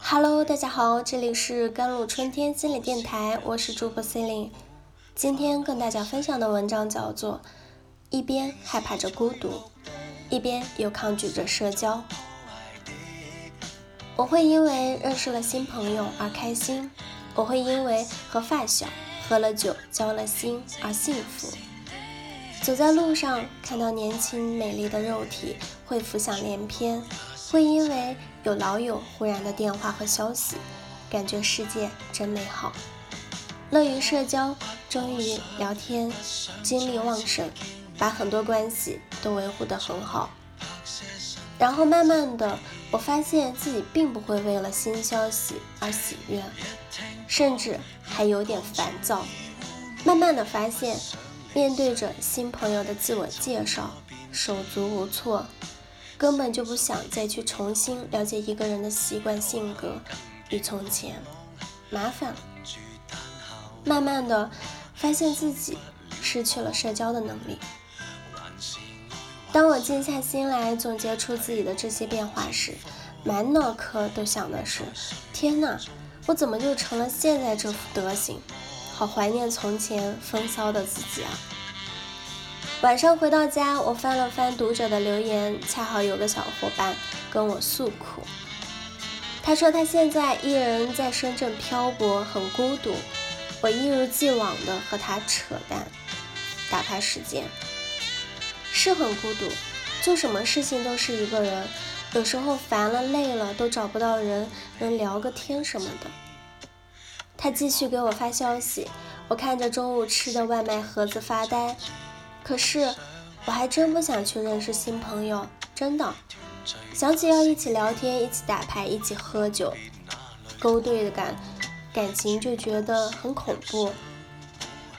Hello，大家好，这里是甘露春天心理电台，我是主播 Celine。今天跟大家分享的文章叫做《一边害怕着孤独，一边又抗拒着社交》。我会因为认识了新朋友而开心，我会因为和发小喝了酒交了心而幸福。走在路上看到年轻美丽的肉体，会浮想联翩。会因为有老友忽然的电话和消息，感觉世界真美好，乐于社交，终于聊天，精力旺盛，把很多关系都维护得很好。然后慢慢的，我发现自己并不会为了新消息而喜悦，甚至还有点烦躁。慢慢的发现，面对着新朋友的自我介绍，手足无措。根本就不想再去重新了解一个人的习惯、性格与从前，麻烦。慢慢的，发现自己失去了社交的能力。当我静下心来总结出自己的这些变化时，满脑壳都想的是：天哪，我怎么就成了现在这副德行？好怀念从前风骚的自己啊！晚上回到家，我翻了翻读者的留言，恰好有个小伙伴跟我诉苦。他说他现在一人在深圳漂泊，很孤独。我一如既往的和他扯淡，打发时间。是很孤独，做什么事情都是一个人，有时候烦了累了都找不到人能聊个天什么的。他继续给我发消息，我看着中午吃的外卖盒子发呆。可是，我还真不想去认识新朋友，真的。想起要一起聊天、一起打牌、一起喝酒，勾兑的感感情就觉得很恐怖。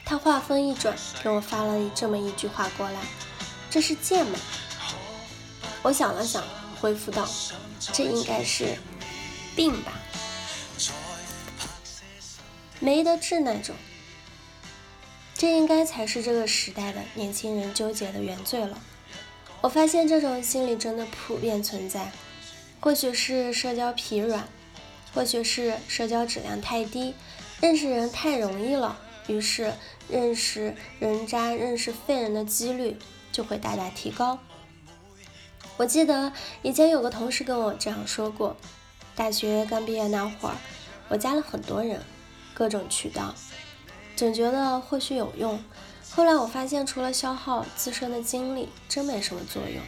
他话锋一转，给我发了这么一句话过来：“这是贱吗？”我想了想，回复道：“这应该是病吧，没得治那种。”这应该才是这个时代的年轻人纠结的原罪了。我发现这种心理真的普遍存在，或许是社交疲软，或许是社交质量太低，认识人太容易了，于是认识人渣、认识废人的几率就会大大提高。我记得以前有个同事跟我这样说过：大学刚毕业那会儿，我加了很多人，各种渠道。总觉得或许有用，后来我发现除了消耗自身的精力，真没什么作用，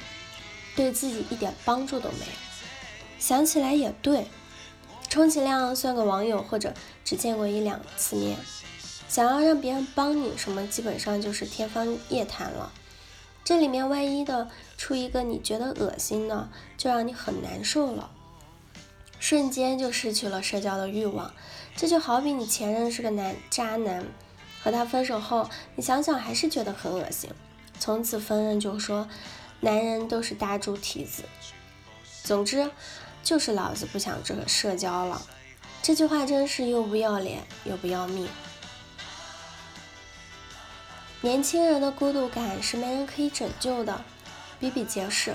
对自己一点帮助都没有。想起来也对，充其量算个网友或者只见过一两次面，想要让别人帮你什么，基本上就是天方夜谭了。这里面万一的出一个你觉得恶心的，就让你很难受了，瞬间就失去了社交的欲望。这就好比你前任是个男渣男，和他分手后，你想想还是觉得很恶心，从此分任就说男人都是大猪蹄子。总之，就是老子不想这个社交了。这句话真是又不要脸又不要命。年轻人的孤独感是没人可以拯救的，比比皆是。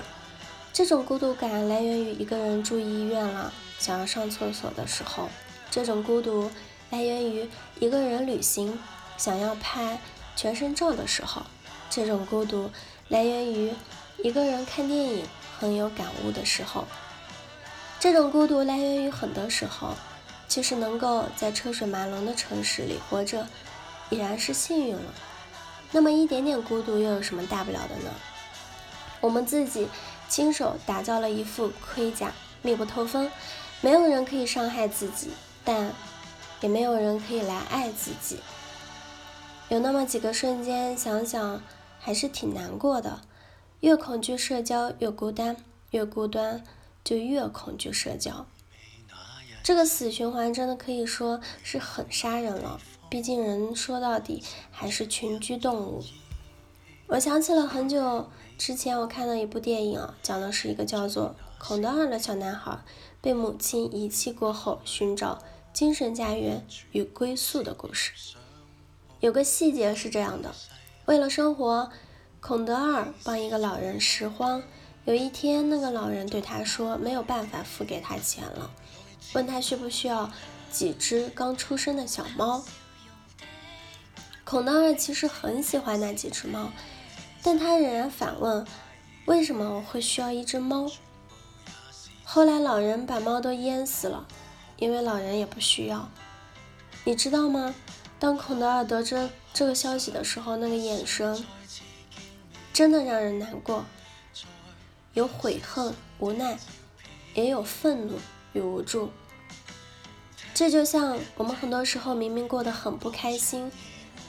这种孤独感来源于一个人住医院了，想要上厕所的时候。这种孤独来源于一个人旅行想要拍全身照的时候；这种孤独来源于一个人看电影很有感悟的时候；这种孤独来源于很多时候。其实能够在车水马龙的城市里活着，已然是幸运了。那么一点点孤独又有什么大不了的呢？我们自己亲手打造了一副盔甲，密不透风，没有人可以伤害自己。但也没有人可以来爱自己。有那么几个瞬间，想想还是挺难过的。越恐惧社交越孤单，越孤单就越恐惧社交。这个死循环真的可以说是很杀人了。毕竟人说到底还是群居动物。我想起了很久之前我看的一部电影啊，讲的是一个叫做孔德尔的小男孩被母亲遗弃过后寻找。精神家园与归宿的故事，有个细节是这样的：为了生活，孔德尔帮一个老人拾荒，有一天，那个老人对他说：“没有办法付给他钱了。”问他需不需要几只刚出生的小猫。孔德尔其实很喜欢那几只猫，但他仍然反问：“为什么我会需要一只猫？”后来老人把猫都淹死了，因为老人也不需要。你知道吗？当孔德尔得知这个消息的时候，那个眼神真的让人难过，有悔恨、无奈，也有愤怒与无助。这就像我们很多时候明明过得很不开心，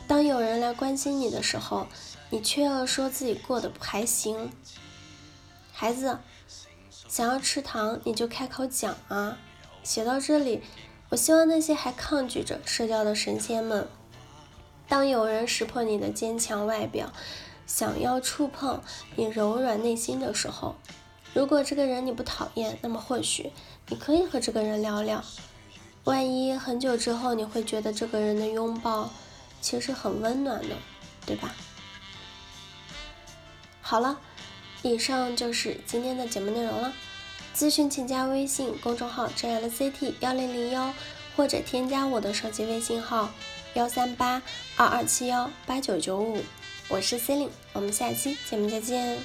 当有人来关心你的时候，你却要说自己过得不还行。孩子。想要吃糖，你就开口讲啊！写到这里，我希望那些还抗拒着社交的神仙们，当有人识破你的坚强外表，想要触碰你柔软内心的时候，如果这个人你不讨厌，那么或许你可以和这个人聊聊。万一很久之后你会觉得这个人的拥抱其实很温暖的，对吧？好了。以上就是今天的节目内容了。咨询请加微信公众号 jlct 幺零零幺，或者添加我的手机微信号幺三八二二七幺八九九五。我是 c e l i n e 我们下期节目再见。